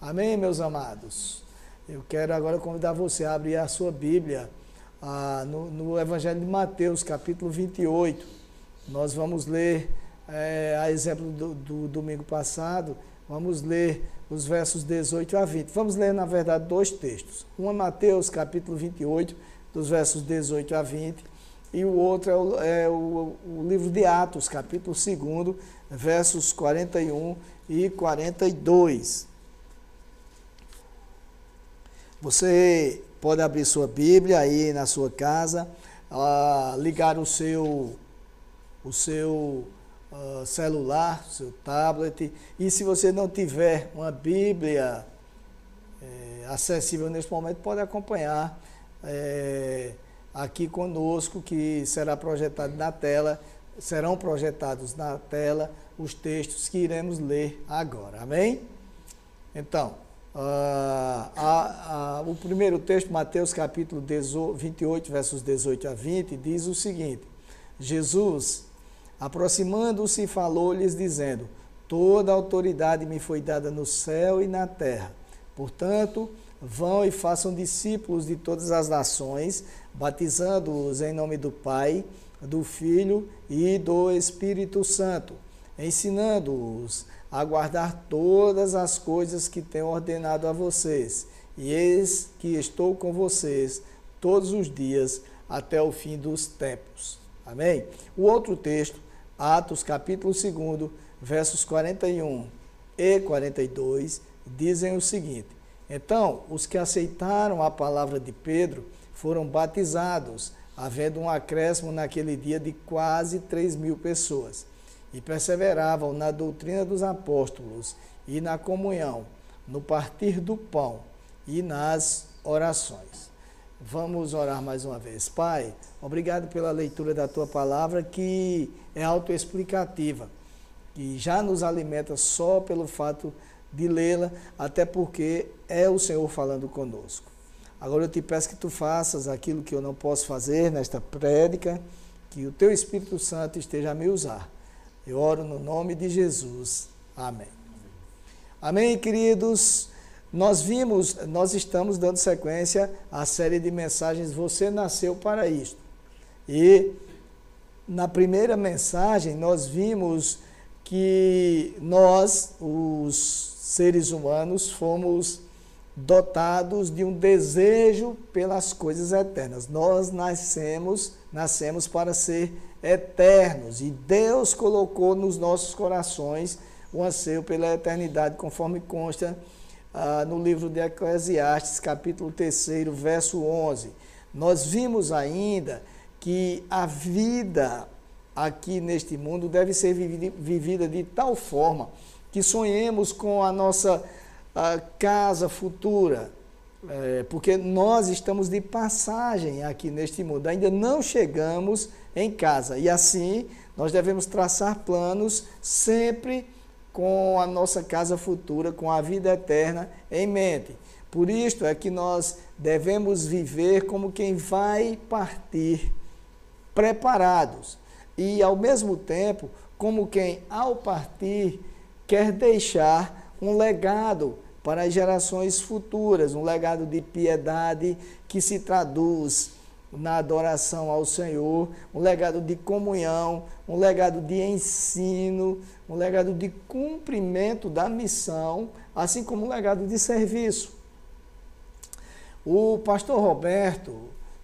Amém, meus amados? Eu quero agora convidar você a abrir a sua Bíblia ah, no, no, Evangelho de Mateus, capítulo 28. Nós vamos ler, é, a exemplo do, do domingo passado, vamos ler os versos 18 a 20. Vamos ler, na verdade, dois textos. Um é Mateus, capítulo 28, dos versos 18 a 20, e o outro é o, é o, o livro de Atos, capítulo 2, versos 41 e 42. Você pode abrir sua Bíblia aí na sua casa, uh, ligar o seu, o seu uh, celular, seu tablet, e se você não tiver uma Bíblia é, acessível neste momento, pode acompanhar é, aqui conosco, que será projetado na tela, serão projetados na tela os textos que iremos ler agora. Amém? Então, uh, a, a, o primeiro texto, Mateus capítulo 28, versos 18 a 20, diz o seguinte: Jesus, aproximando-se, falou-lhes, dizendo: Toda autoridade me foi dada no céu e na terra. Portanto, Vão e façam discípulos de todas as nações, batizando-os em nome do Pai, do Filho e do Espírito Santo, ensinando-os a guardar todas as coisas que tenho ordenado a vocês. E eis que estou com vocês todos os dias até o fim dos tempos. Amém? O outro texto, Atos capítulo 2, versos 41 e 42, dizem o seguinte: então, os que aceitaram a palavra de Pedro foram batizados, havendo um acréscimo naquele dia de quase 3 mil pessoas, e perseveravam na doutrina dos apóstolos e na comunhão, no partir do pão e nas orações. Vamos orar mais uma vez. Pai, obrigado pela leitura da tua palavra que é autoexplicativa, que já nos alimenta só pelo fato de lê-la, até porque é o Senhor falando conosco. Agora eu te peço que tu faças aquilo que eu não posso fazer nesta prédica, que o teu Espírito Santo esteja a me usar. Eu oro no nome de Jesus. Amém. Amém, queridos. Nós vimos, nós estamos dando sequência à série de mensagens Você nasceu para isto. E na primeira mensagem nós vimos que nós, os seres humanos, fomos dotados de um desejo pelas coisas eternas. Nós nascemos, nascemos para ser eternos e Deus colocou nos nossos corações o anseio pela eternidade, conforme consta ah, no livro de Eclesiastes, capítulo 3, verso 11. Nós vimos ainda que a vida aqui neste mundo deve ser vivida de tal forma que sonhemos com a nossa a casa futura, é, porque nós estamos de passagem aqui neste mundo, ainda não chegamos em casa. E assim nós devemos traçar planos sempre com a nossa casa futura, com a vida eterna em mente. Por isto é que nós devemos viver como quem vai partir preparados. E, ao mesmo tempo, como quem, ao partir, quer deixar um legado para as gerações futuras, um legado de piedade que se traduz na adoração ao Senhor, um legado de comunhão, um legado de ensino, um legado de cumprimento da missão, assim como um legado de serviço. O pastor Roberto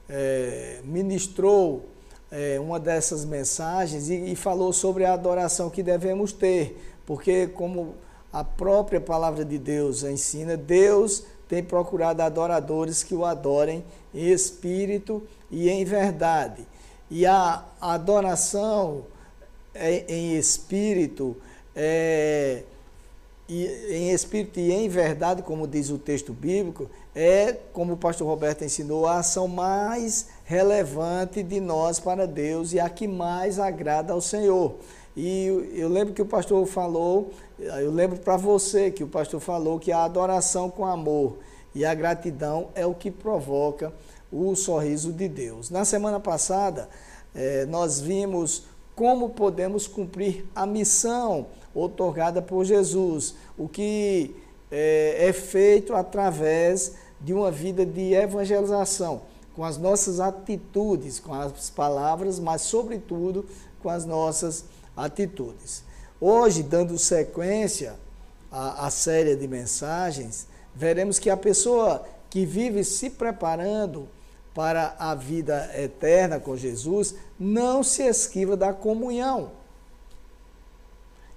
é, ministrou é, uma dessas mensagens e, e falou sobre a adoração que devemos ter, porque, como a própria palavra de Deus ensina, Deus tem procurado adoradores que o adorem em espírito e em verdade. E a adoração em espírito, é, em espírito e em verdade, como diz o texto bíblico, é, como o pastor Roberto ensinou, a ação mais relevante de nós para Deus e a que mais agrada ao Senhor. E eu lembro que o pastor falou, eu lembro para você que o pastor falou que a adoração com amor e a gratidão é o que provoca o sorriso de Deus. Na semana passada, eh, nós vimos como podemos cumprir a missão otorgada por Jesus, o que é, é feito através de uma vida de evangelização, com as nossas atitudes, com as palavras, mas, sobretudo, com as nossas atitudes. Hoje, dando sequência à, à série de mensagens, veremos que a pessoa que vive se preparando para a vida eterna com Jesus não se esquiva da comunhão.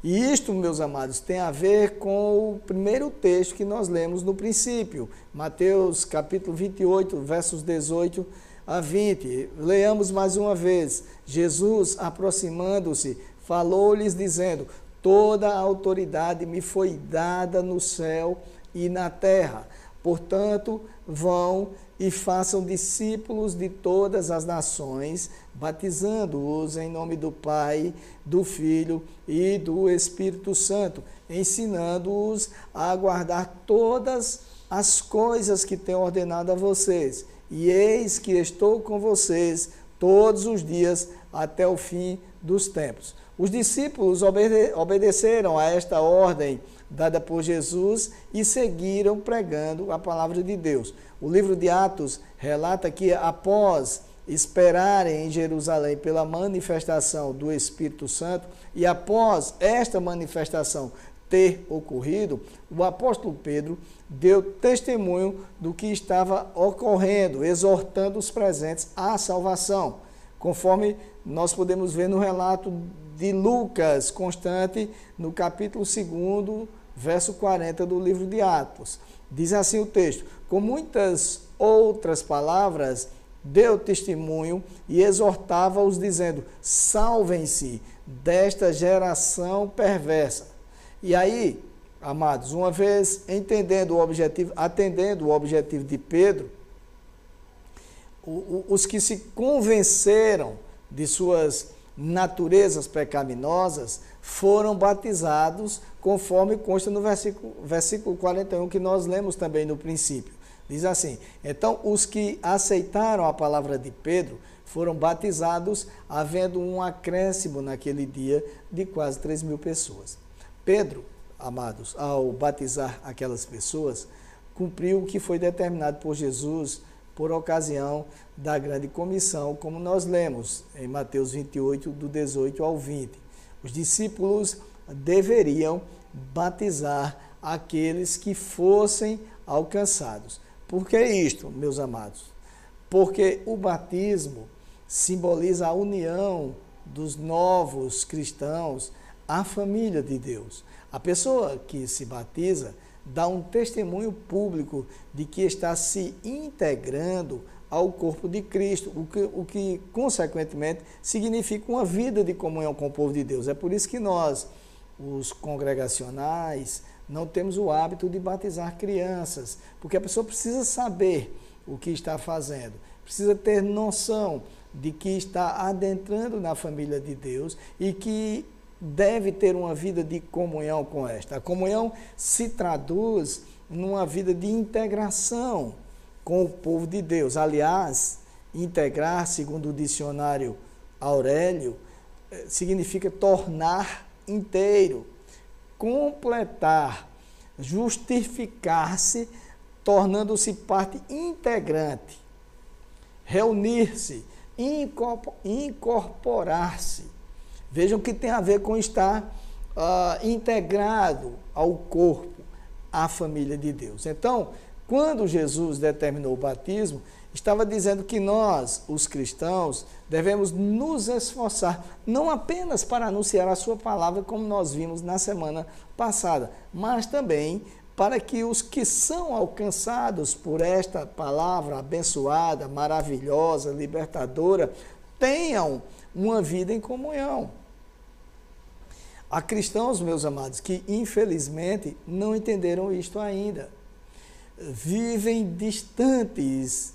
E isto, meus amados, tem a ver com o primeiro texto que nós lemos no princípio, Mateus capítulo 28, versos 18 a 20. Leamos mais uma vez. Jesus, aproximando-se, falou-lhes dizendo: Toda a autoridade me foi dada no céu e na terra. Portanto, vão e façam discípulos de todas as nações, batizando-os em nome do Pai, do Filho e do Espírito Santo, ensinando-os a guardar todas as coisas que tenho ordenado a vocês. E eis que estou com vocês todos os dias até o fim dos tempos. Os discípulos obede obedeceram a esta ordem dada por Jesus e seguiram pregando a palavra de Deus. O livro de Atos relata que após esperarem em Jerusalém pela manifestação do Espírito Santo e após esta manifestação ter ocorrido, o apóstolo Pedro deu testemunho do que estava ocorrendo, exortando os presentes à salvação, conforme nós podemos ver no relato de Lucas, constante no capítulo 2, verso 40 do livro de Atos. Diz assim o texto: Com muitas outras palavras, deu testemunho e exortava-os, dizendo: Salvem-se desta geração perversa. E aí, amados, uma vez entendendo o objetivo, atendendo o objetivo de Pedro, os que se convenceram de suas naturezas pecaminosas foram batizados, conforme consta no versículo, versículo 41 que nós lemos também no princípio. Diz assim: Então os que aceitaram a palavra de Pedro foram batizados, havendo um acréscimo naquele dia de quase 3 mil pessoas. Pedro, amados, ao batizar aquelas pessoas, cumpriu o que foi determinado por Jesus por ocasião da grande comissão, como nós lemos em Mateus 28, do 18 ao 20. Os discípulos deveriam batizar aqueles que fossem alcançados. Por que isto, meus amados? Porque o batismo simboliza a união dos novos cristãos à família de Deus. A pessoa que se batiza dá um testemunho público de que está se integrando ao corpo de Cristo, o que, o que consequentemente significa uma vida de comunhão com o povo de Deus. É por isso que nós, os congregacionais, não temos o hábito de batizar crianças, porque a pessoa precisa saber o que está fazendo, precisa ter noção de que está adentrando na família de Deus e que deve ter uma vida de comunhão com esta. A comunhão se traduz numa vida de integração com o povo de Deus. Aliás, integrar, segundo o dicionário Aurélio, eh, significa tornar inteiro, completar, justificar-se, tornando-se parte integrante, reunir-se, incorporar-se Vejam que tem a ver com estar uh, integrado ao corpo, à família de Deus. Então, quando Jesus determinou o batismo, estava dizendo que nós, os cristãos, devemos nos esforçar, não apenas para anunciar a Sua palavra, como nós vimos na semana passada, mas também para que os que são alcançados por esta palavra abençoada, maravilhosa, libertadora, tenham uma vida em comunhão. Há cristãos, meus amados, que infelizmente não entenderam isto ainda. Vivem distantes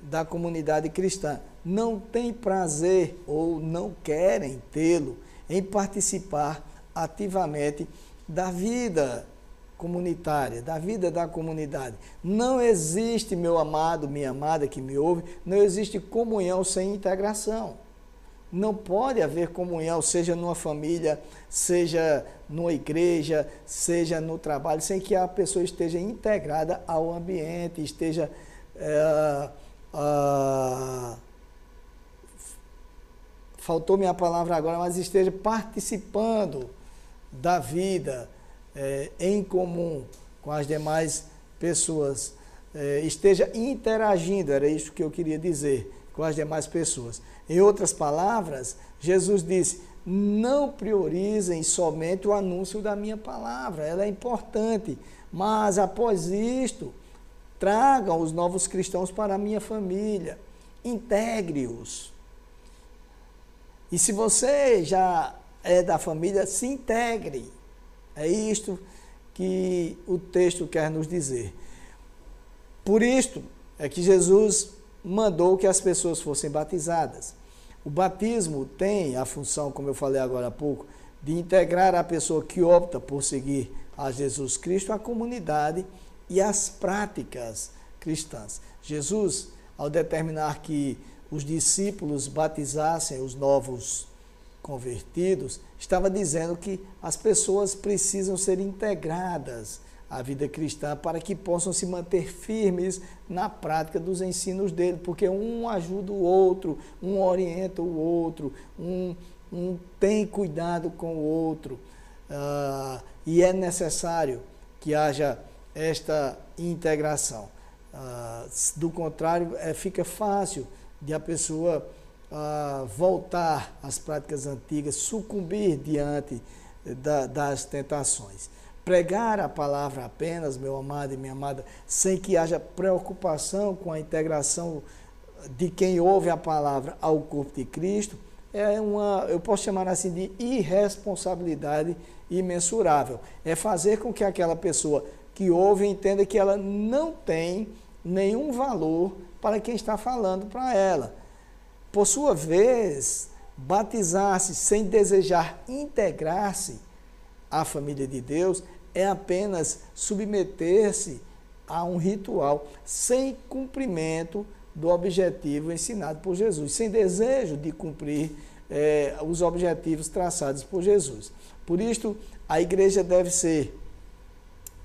da comunidade cristã, não têm prazer ou não querem tê-lo em participar ativamente da vida comunitária, da vida da comunidade. Não existe, meu amado, minha amada que me ouve, não existe comunhão sem integração. Não pode haver comunhão, seja numa família, seja numa igreja, seja no trabalho, sem que a pessoa esteja integrada ao ambiente, esteja. É, ah, faltou minha palavra agora, mas esteja participando da vida é, em comum com as demais pessoas, é, esteja interagindo, era isso que eu queria dizer, com as demais pessoas. Em outras palavras, Jesus disse: não priorizem somente o anúncio da minha palavra, ela é importante, mas após isto, tragam os novos cristãos para a minha família, integre-os. E se você já é da família, se integre. É isto que o texto quer nos dizer. Por isto é que Jesus mandou que as pessoas fossem batizadas. O batismo tem a função, como eu falei agora há pouco, de integrar a pessoa que opta por seguir a Jesus Cristo à comunidade e às práticas cristãs. Jesus, ao determinar que os discípulos batizassem os novos convertidos, estava dizendo que as pessoas precisam ser integradas à vida cristã para que possam se manter firmes na prática dos ensinos dele, porque um ajuda o outro, um orienta o outro, um, um tem cuidado com o outro. Uh, e é necessário que haja esta integração. Uh, do contrário, é, fica fácil de a pessoa uh, voltar às práticas antigas, sucumbir diante da, das tentações. Pregar a palavra apenas, meu amado e minha amada, sem que haja preocupação com a integração de quem ouve a palavra ao corpo de Cristo, é uma, eu posso chamar assim de irresponsabilidade imensurável. É fazer com que aquela pessoa que ouve entenda que ela não tem nenhum valor para quem está falando para ela. Por sua vez, batizar-se sem desejar integrar-se à família de Deus é apenas submeter-se a um ritual sem cumprimento do objetivo ensinado por Jesus, sem desejo de cumprir eh, os objetivos traçados por Jesus. Por isto, a igreja deve ser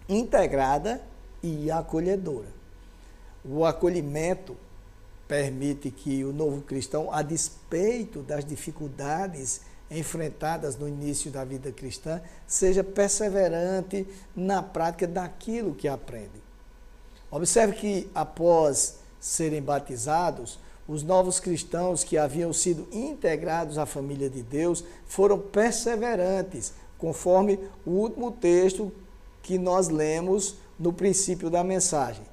integrada e acolhedora. O acolhimento permite que o novo cristão, a despeito das dificuldades enfrentadas no início da vida cristã, seja perseverante na prática daquilo que aprende. Observe que após serem batizados, os novos cristãos que haviam sido integrados à família de Deus foram perseverantes, conforme o último texto que nós lemos no princípio da mensagem.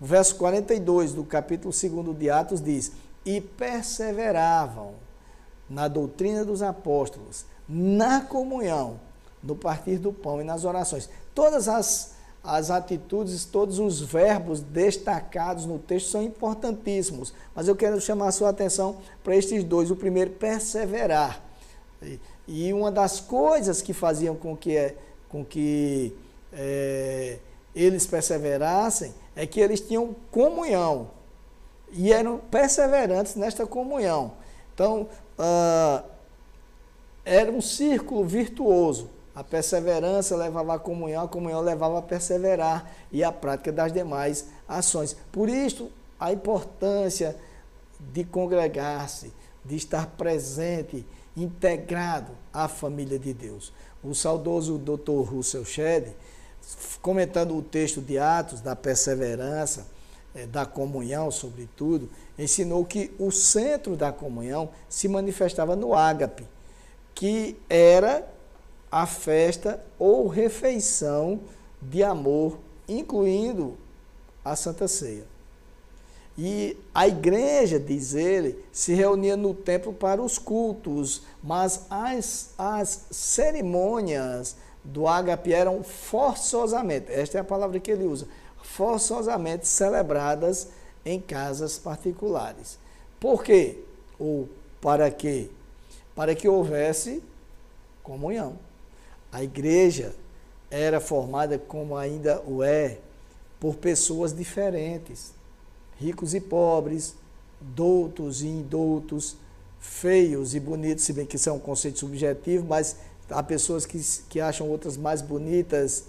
Verso 42 do capítulo 2 de Atos diz: E perseveravam na doutrina dos apóstolos, na comunhão, no partir do pão e nas orações. Todas as, as atitudes, todos os verbos destacados no texto são importantíssimos, mas eu quero chamar a sua atenção para estes dois. O primeiro, perseverar. E uma das coisas que faziam com que, com que é, eles perseverassem é que eles tinham comunhão e eram perseverantes nesta comunhão. Então, uh, era um círculo virtuoso. A perseverança levava à comunhão, a comunhão levava a perseverar e a prática das demais ações. Por isso, a importância de congregar-se, de estar presente, integrado à família de Deus. O saudoso Dr. Russell Shedd, comentando o texto de Atos, da perseverança, eh, da comunhão, sobretudo, ensinou que o centro da comunhão se manifestava no ágape, que era a festa ou refeição de amor, incluindo a Santa Ceia. E a igreja, diz ele, se reunia no templo para os cultos, mas as, as cerimônias do ágape eram forçosamente, esta é a palavra que ele usa, forçosamente celebradas em casas particulares. Por quê? Ou para quê? Para que houvesse comunhão. A igreja era formada, como ainda o é, por pessoas diferentes, ricos e pobres, doutos e indoutos, feios e bonitos, se bem que isso é um conceito subjetivo, mas há pessoas que, que acham outras mais bonitas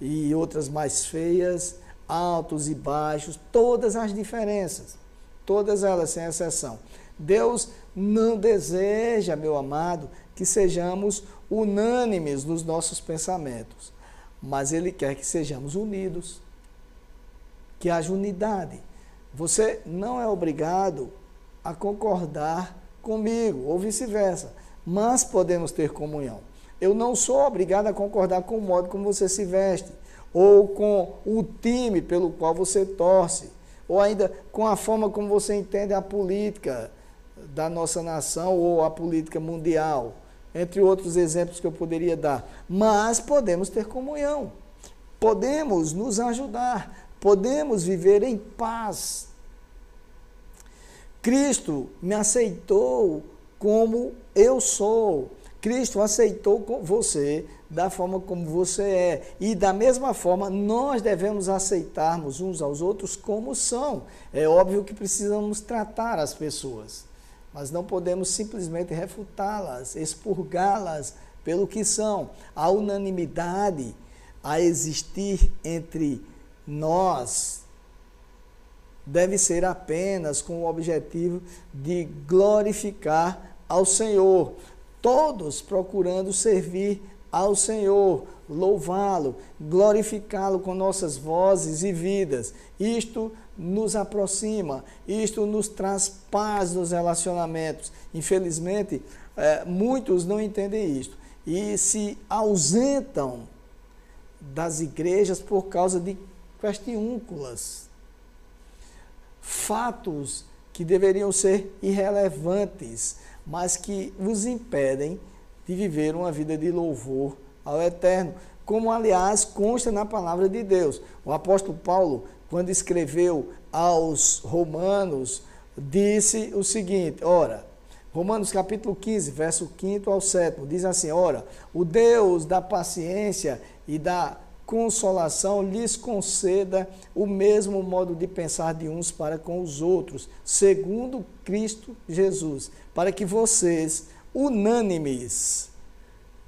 e outras mais feias, altos e baixos, todas as diferenças, todas elas sem exceção. Deus não deseja, meu amado, que sejamos unânimes nos nossos pensamentos, mas Ele quer que sejamos unidos, que haja unidade. Você não é obrigado a concordar comigo, ou vice-versa, mas podemos ter comunhão. Eu não sou obrigado a concordar com o modo como você se veste, ou com o time pelo qual você torce, ou ainda com a forma como você entende a política da nossa nação ou a política mundial, entre outros exemplos que eu poderia dar. Mas podemos ter comunhão, podemos nos ajudar, podemos viver em paz. Cristo me aceitou como eu sou. Cristo aceitou você da forma como você é. E da mesma forma, nós devemos aceitarmos uns aos outros como são. É óbvio que precisamos tratar as pessoas, mas não podemos simplesmente refutá-las, expurgá-las pelo que são. A unanimidade a existir entre nós deve ser apenas com o objetivo de glorificar ao Senhor todos procurando servir ao Senhor, louvá-lo, glorificá-lo com nossas vozes e vidas. Isto nos aproxima, isto nos traz paz nos relacionamentos. Infelizmente, é, muitos não entendem isto e se ausentam das igrejas por causa de questiúnculas, fatos que deveriam ser irrelevantes mas que os impedem de viver uma vida de louvor ao Eterno, como aliás consta na palavra de Deus. O apóstolo Paulo, quando escreveu aos Romanos, disse o seguinte: ora, Romanos capítulo 15, verso 5 ao 7, diz assim: Ora, o Deus da paciência e da consolação lhes conceda o mesmo modo de pensar de uns para com os outros, segundo Cristo Jesus, para que vocês, unânimes,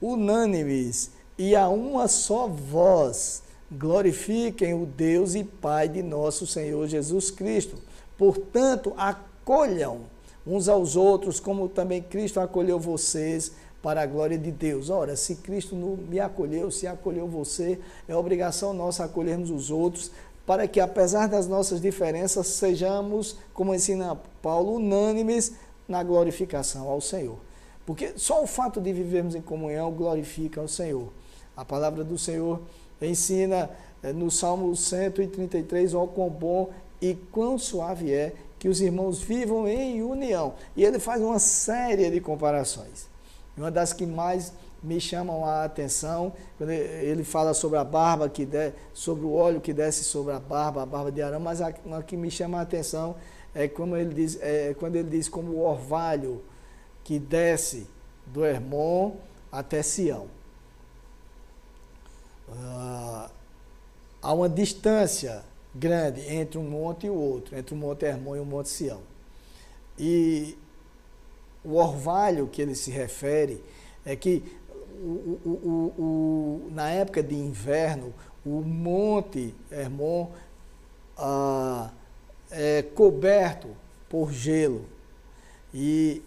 unânimes e a uma só voz, glorifiquem o Deus e Pai de nosso Senhor Jesus Cristo. Portanto, acolham uns aos outros, como também Cristo acolheu vocês para a glória de Deus. Ora, se Cristo me acolheu, se acolheu você, é obrigação nossa acolhermos os outros, para que, apesar das nossas diferenças, sejamos, como ensina Paulo, unânimes na glorificação ao Senhor. Porque só o fato de vivermos em comunhão glorifica ao Senhor. A palavra do Senhor ensina eh, no Salmo 133, ó quão bom e quão suave é que os irmãos vivam em união. E ele faz uma série de comparações. Uma das que mais me chamam a atenção, quando ele fala sobre a barba que de, sobre o óleo que desce sobre a barba, a barba de Arão, mas a, uma que me chama a atenção é como ele diz, é, quando ele diz como o orvalho que desce do Hermon até Sião. Ah, há uma distância grande entre um monte e o outro, entre o Monte Hermon e o Monte Sião. E o orvalho que ele se refere é que o, o, o, na época de inverno, o Monte Hermon ah, é coberto por gelo. E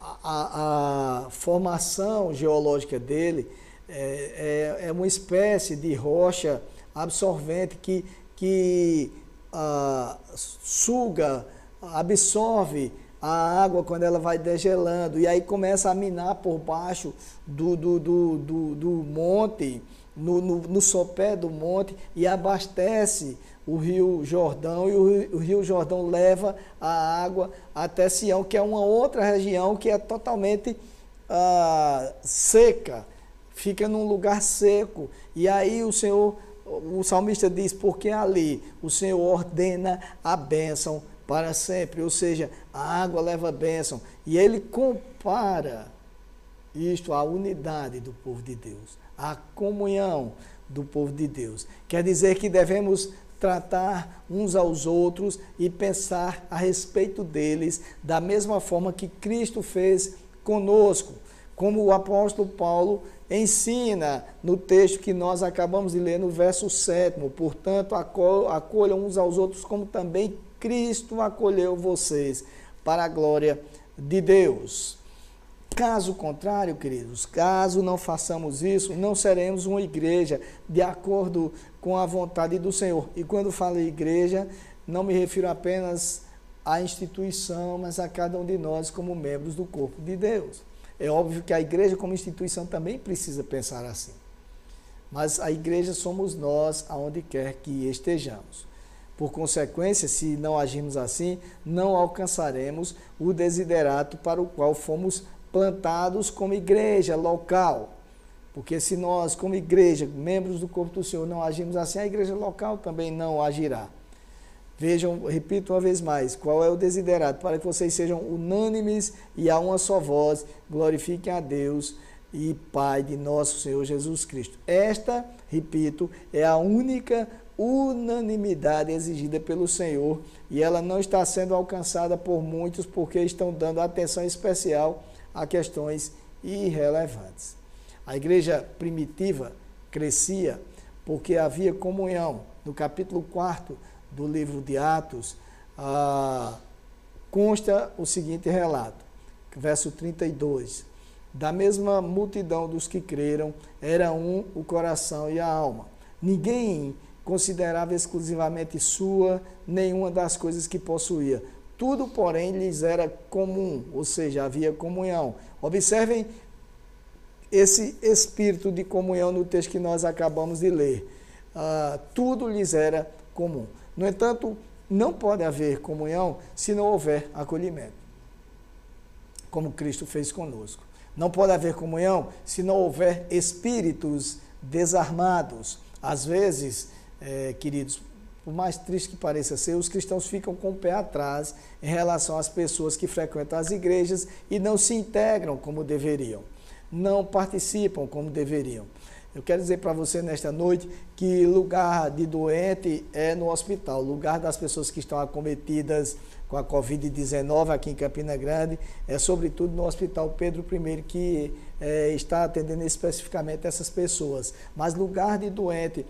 a, a formação geológica dele é, é, é, uma espécie de rocha absorvente que, que ah, suga, absorve a água quando ela vai degelando, e aí começa a minar por baixo do, do, do, do, do monte, no, no, no, sopé do monte, e abastece o rio Jordão, e o, o rio Jordão leva a água até Sião, que é uma outra região que é totalmente ah, seca, fica num lugar seco, e aí o Senhor, o salmista diz, porque ali o Senhor ordena a bênção para sempre, ou seja, a água leva bênção. E ele compara isto à unidade do povo de Deus, à comunhão do povo de Deus. Quer dizer que devemos tratar uns aos outros e pensar a respeito deles da mesma forma que Cristo fez conosco. Como o apóstolo Paulo ensina no texto que nós acabamos de ler no verso 7. Portanto, acolham uns aos outros como também Cristo acolheu vocês para a glória de Deus. Caso contrário, queridos, caso não façamos isso, não seremos uma igreja de acordo com a vontade do Senhor. E quando falo igreja, não me refiro apenas à instituição, mas a cada um de nós como membros do corpo de Deus. É óbvio que a igreja como instituição também precisa pensar assim. Mas a igreja somos nós aonde quer que estejamos. Por consequência, se não agirmos assim, não alcançaremos o desiderato para o qual fomos plantados como igreja local. Porque se nós, como igreja, membros do corpo do Senhor, não agimos assim, a igreja local também não agirá. Vejam, repito uma vez mais, qual é o desiderato? Para que vocês sejam unânimes e a uma só voz, glorifiquem a Deus e Pai de nosso Senhor Jesus Cristo. Esta, repito, é a única unanimidade exigida pelo Senhor e ela não está sendo alcançada por muitos porque estão dando atenção especial a questões irrelevantes. A igreja primitiva crescia porque havia comunhão. No capítulo 4 do livro de Atos, ah, consta o seguinte relato, verso 32. Da mesma multidão dos que creram, era um o coração e a alma. Ninguém considerava exclusivamente sua nenhuma das coisas que possuía. Tudo, porém, lhes era comum, ou seja, havia comunhão. Observem esse espírito de comunhão no texto que nós acabamos de ler. Uh, tudo lhes era comum. No entanto, não pode haver comunhão se não houver acolhimento, como Cristo fez conosco. Não pode haver comunhão se não houver espíritos desarmados. Às vezes, é, queridos, por mais triste que pareça ser, os cristãos ficam com o pé atrás em relação às pessoas que frequentam as igrejas e não se integram como deveriam, não participam como deveriam. Eu quero dizer para você nesta noite que lugar de doente é no hospital, lugar das pessoas que estão acometidas com a Covid-19 aqui em Campina Grande é sobretudo no Hospital Pedro I que é, está atendendo especificamente essas pessoas. Mas lugar de doente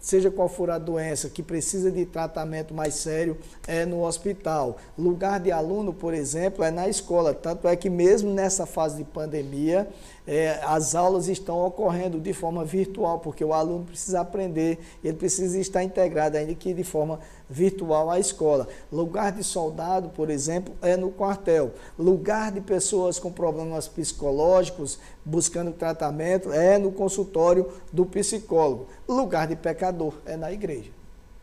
seja qual for a doença que precisa de tratamento mais sério, é no hospital. Lugar de aluno, por exemplo, é na escola. Tanto é que mesmo nessa fase de pandemia, é, as aulas estão ocorrendo de forma virtual, porque o aluno precisa aprender, ele precisa estar integrado, ainda que de forma virtual à escola. Lugar de soldado, por exemplo, é no quartel. Lugar de pessoas com problemas psicológicos, buscando tratamento, é no consultório do psicólogo. Lugar de pecador é na igreja.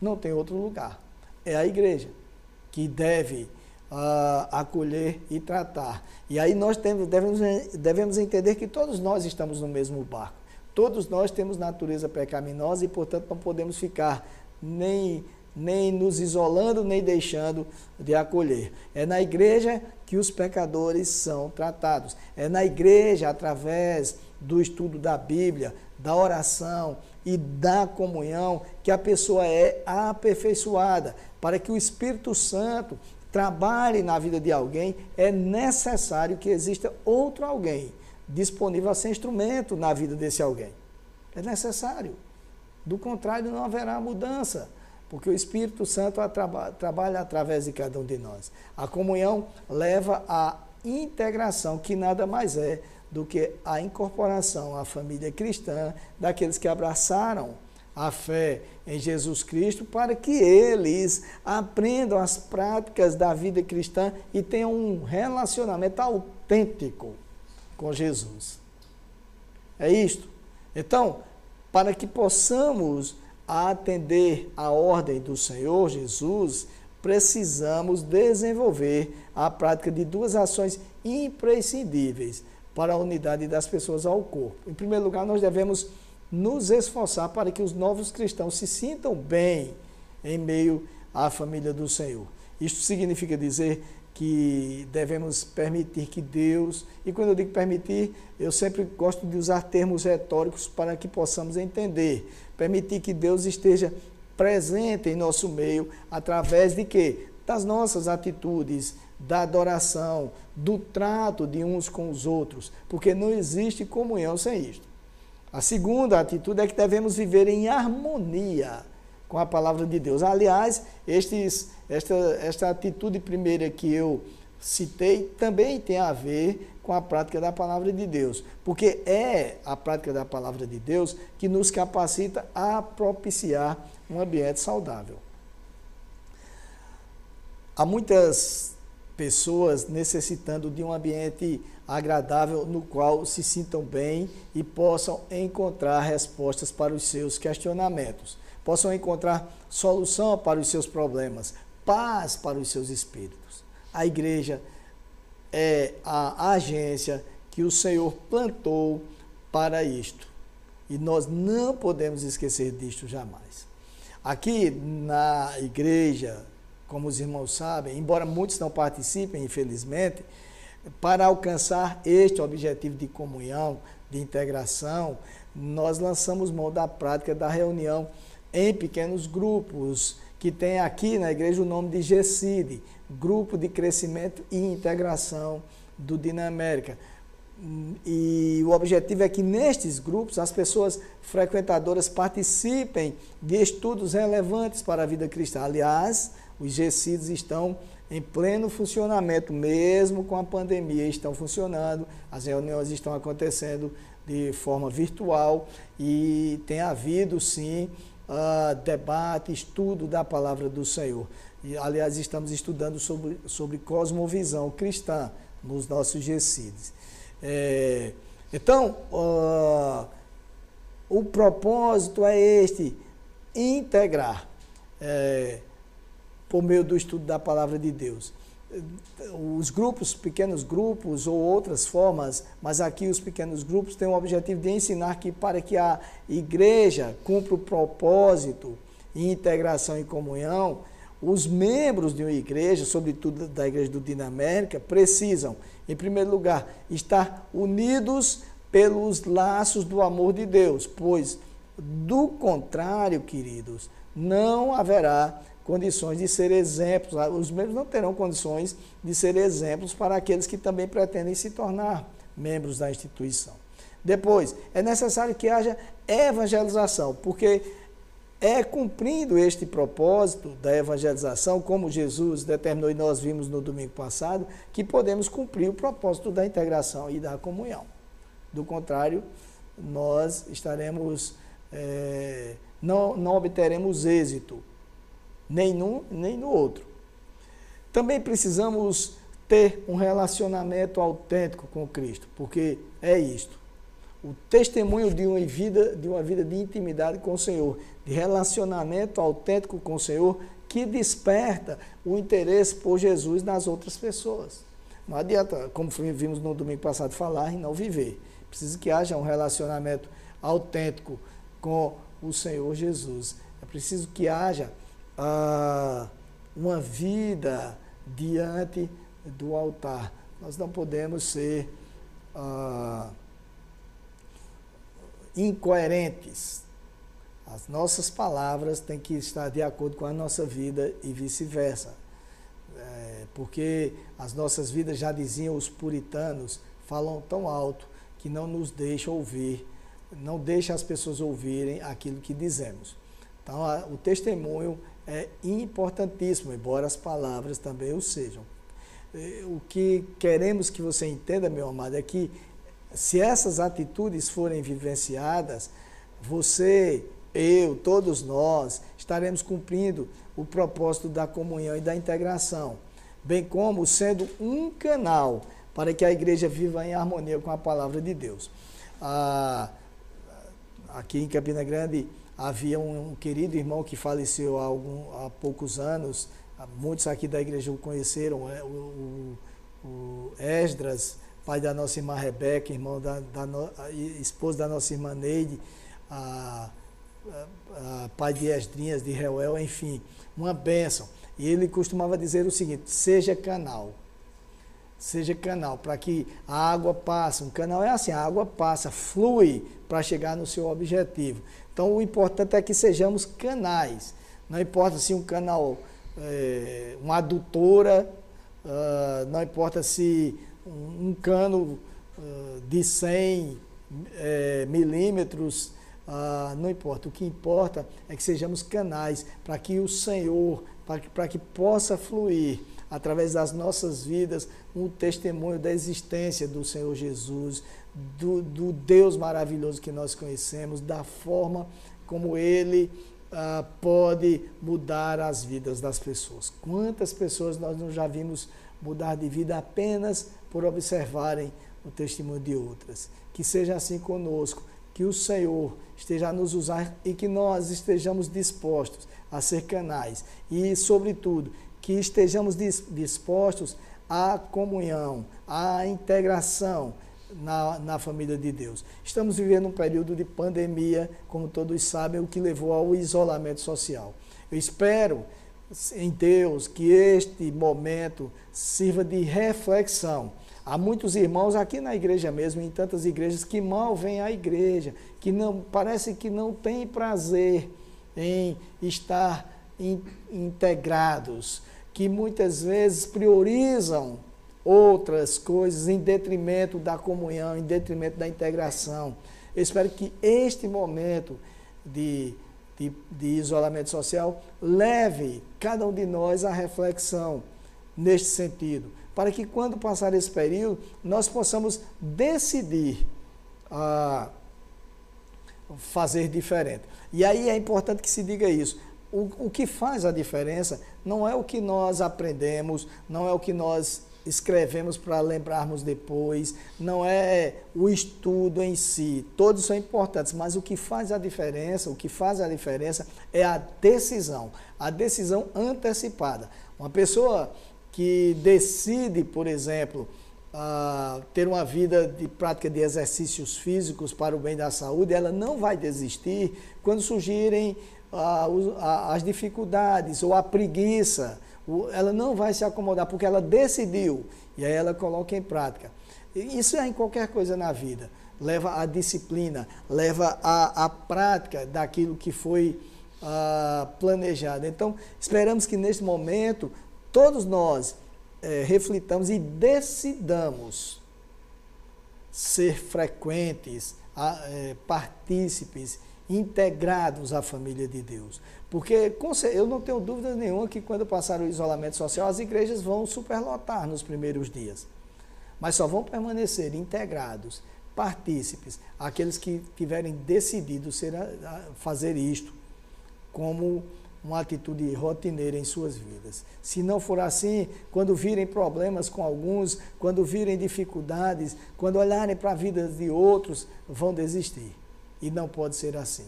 Não tem outro lugar. É a igreja que deve uh, acolher e tratar. E aí nós temos, devemos, devemos entender que todos nós estamos no mesmo barco. Todos nós temos natureza pecaminosa e, portanto, não podemos ficar nem, nem nos isolando, nem deixando de acolher. É na igreja que os pecadores são tratados. É na igreja, através do estudo da Bíblia, da oração e da comunhão, que a pessoa é aperfeiçoada, para que o Espírito Santo trabalhe na vida de alguém, é necessário que exista outro alguém disponível a ser instrumento na vida desse alguém. É necessário. Do contrário, não haverá mudança, porque o Espírito Santo trabalha através de cada um de nós. A comunhão leva à integração, que nada mais é do que a incorporação à família cristã daqueles que abraçaram a fé em Jesus Cristo para que eles aprendam as práticas da vida cristã e tenham um relacionamento autêntico com Jesus. É isto. Então, para que possamos atender a ordem do Senhor Jesus, precisamos desenvolver a prática de duas ações imprescindíveis para a unidade das pessoas ao corpo. Em primeiro lugar, nós devemos nos esforçar para que os novos cristãos se sintam bem em meio à família do Senhor. Isto significa dizer que devemos permitir que Deus, e quando eu digo permitir, eu sempre gosto de usar termos retóricos para que possamos entender. Permitir que Deus esteja presente em nosso meio através de quê? Das nossas atitudes, da adoração, do trato de uns com os outros, porque não existe comunhão sem isto. A segunda atitude é que devemos viver em harmonia com a palavra de Deus. Aliás, estes, esta, esta atitude primeira que eu citei também tem a ver com a prática da palavra de Deus, porque é a prática da palavra de Deus que nos capacita a propiciar um ambiente saudável. Há muitas pessoas necessitando de um ambiente agradável no qual se sintam bem e possam encontrar respostas para os seus questionamentos, possam encontrar solução para os seus problemas, paz para os seus espíritos. A igreja é a agência que o Senhor plantou para isto. E nós não podemos esquecer disto jamais. Aqui na igreja como os irmãos sabem, embora muitos não participem, infelizmente, para alcançar este objetivo de comunhão, de integração, nós lançamos mão da prática da reunião em pequenos grupos, que tem aqui na igreja o nome de GECID, Grupo de Crescimento e Integração do Dinamérica. E o objetivo é que nestes grupos as pessoas frequentadoras participem de estudos relevantes para a vida cristã. Aliás, os GCIDs estão em pleno funcionamento, mesmo com a pandemia, estão funcionando, as reuniões estão acontecendo de forma virtual e tem havido sim uh, debate, estudo da palavra do Senhor. E, aliás, estamos estudando sobre, sobre cosmovisão cristã nos nossos GCIDs. É, então, uh, o propósito é este: integrar. É, por meio do estudo da palavra de Deus. Os grupos, pequenos grupos ou outras formas, mas aqui os pequenos grupos têm o objetivo de ensinar que para que a igreja cumpra o propósito em integração e comunhão, os membros de uma igreja, sobretudo da igreja do Dinamérica, precisam, em primeiro lugar, estar unidos pelos laços do amor de Deus, pois, do contrário, queridos, não haverá condições de ser exemplos. Os membros não terão condições de ser exemplos para aqueles que também pretendem se tornar membros da instituição. Depois, é necessário que haja evangelização, porque é cumprindo este propósito da evangelização, como Jesus determinou e nós vimos no domingo passado, que podemos cumprir o propósito da integração e da comunhão. Do contrário, nós estaremos, é, não, não obteremos êxito nem num nem no outro. Também precisamos ter um relacionamento autêntico com Cristo, porque é isto. O testemunho de uma vida de, uma vida de intimidade com o Senhor, de relacionamento autêntico com o Senhor, que desperta o interesse por Jesus nas outras pessoas. Não adianta, como vimos no domingo passado, falar e não viver. Precisa que haja um relacionamento autêntico com o Senhor Jesus. É preciso que haja uma vida diante do altar. Nós não podemos ser ah, incoerentes. As nossas palavras têm que estar de acordo com a nossa vida e vice-versa. É, porque as nossas vidas, já diziam os puritanos, falam tão alto que não nos deixa ouvir, não deixa as pessoas ouvirem aquilo que dizemos. Então, a, o testemunho é importantíssimo, embora as palavras também o sejam. É, o que queremos que você entenda, meu amado, é que se essas atitudes forem vivenciadas, você, eu, todos nós, estaremos cumprindo o propósito da comunhão e da integração, bem como sendo um canal para que a igreja viva em harmonia com a palavra de Deus. Ah, aqui em Campina Grande, Havia um, um querido irmão que faleceu há, algum, há poucos anos, muitos aqui da igreja o conheceram, é, o, o, o Esdras, pai da nossa irmã Rebeca, irmão da, da no, esposa da nossa irmã Neide, a, a, a pai de Esdrinhas, de Reuel, enfim, uma bênção. E ele costumava dizer o seguinte: seja canal. seja canal, para que a água passe. Um canal é assim, a água passa, flui para chegar no seu objetivo. Então o importante é que sejamos canais. Não importa se um canal, é, uma adutora, uh, não importa se um, um cano uh, de 100 é, milímetros, uh, não importa. O que importa é que sejamos canais para que o Senhor, para que, para que possa fluir através das nossas vidas, um testemunho da existência do Senhor Jesus, do, do Deus maravilhoso que nós conhecemos, da forma como Ele ah, pode mudar as vidas das pessoas. Quantas pessoas nós não já vimos mudar de vida apenas por observarem o testemunho de outras? Que seja assim conosco, que o Senhor esteja a nos usar e que nós estejamos dispostos a ser canais e, sobretudo, que estejamos dispostos à comunhão, à integração na, na família de Deus. Estamos vivendo um período de pandemia, como todos sabem, o que levou ao isolamento social. Eu espero em Deus que este momento sirva de reflexão. Há muitos irmãos aqui na igreja mesmo, em tantas igrejas, que mal vêm à igreja, que não parece que não têm prazer em estar in, integrados, que muitas vezes priorizam outras coisas em detrimento da comunhão, em detrimento da integração. Eu espero que este momento de, de, de isolamento social leve cada um de nós à reflexão neste sentido, para que quando passar esse período, nós possamos decidir a fazer diferente. E aí é importante que se diga isso. O, o que faz a diferença não é o que nós aprendemos, não é o que nós escrevemos para lembrarmos depois, não é o estudo em si. Todos são importantes, mas o que faz a diferença, o que faz a diferença é a decisão, a decisão antecipada. Uma pessoa que decide, por exemplo, uh, ter uma vida de prática de exercícios físicos para o bem da saúde, ela não vai desistir quando surgirem as dificuldades ou a preguiça, ela não vai se acomodar porque ela decidiu e aí ela coloca em prática. Isso é em qualquer coisa na vida. Leva a disciplina, leva a prática daquilo que foi uh, planejado. Então, esperamos que neste momento todos nós é, reflitamos e decidamos ser frequentes, a, é, partícipes integrados à família de Deus. Porque eu não tenho dúvida nenhuma que quando passar o isolamento social, as igrejas vão superlotar nos primeiros dias. Mas só vão permanecer integrados, partícipes, aqueles que tiverem decidido ser, fazer isto como uma atitude rotineira em suas vidas. Se não for assim, quando virem problemas com alguns, quando virem dificuldades, quando olharem para a vida de outros, vão desistir. E não pode ser assim.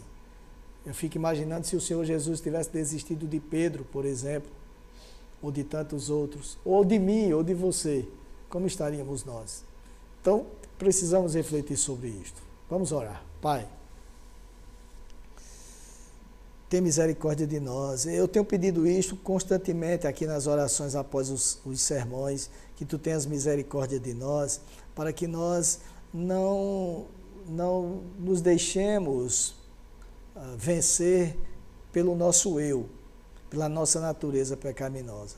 Eu fico imaginando se o Senhor Jesus tivesse desistido de Pedro, por exemplo, ou de tantos outros, ou de mim, ou de você, como estaríamos nós? Então, precisamos refletir sobre isto. Vamos orar. Pai, tem misericórdia de nós. Eu tenho pedido isto constantemente aqui nas orações após os, os sermões, que tu tenhas misericórdia de nós, para que nós não não nos deixemos uh, vencer pelo nosso eu, pela nossa natureza pecaminosa.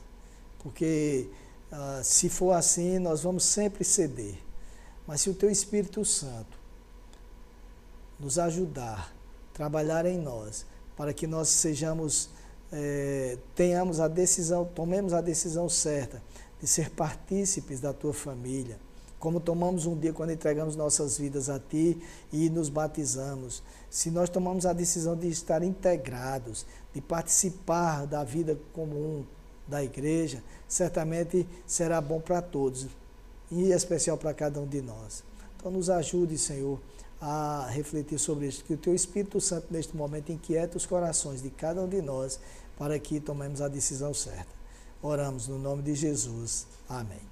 Porque uh, se for assim, nós vamos sempre ceder. Mas se o teu Espírito Santo nos ajudar, trabalhar em nós, para que nós sejamos, eh, tenhamos a decisão, tomemos a decisão certa de ser partícipes da tua família, como tomamos um dia quando entregamos nossas vidas a Ti e nos batizamos, se nós tomamos a decisão de estar integrados, de participar da vida comum da igreja, certamente será bom para todos, e especial para cada um de nós. Então, nos ajude, Senhor, a refletir sobre isso, que o Teu Espírito Santo, neste momento, inquieta os corações de cada um de nós, para que tomemos a decisão certa. Oramos no nome de Jesus. Amém.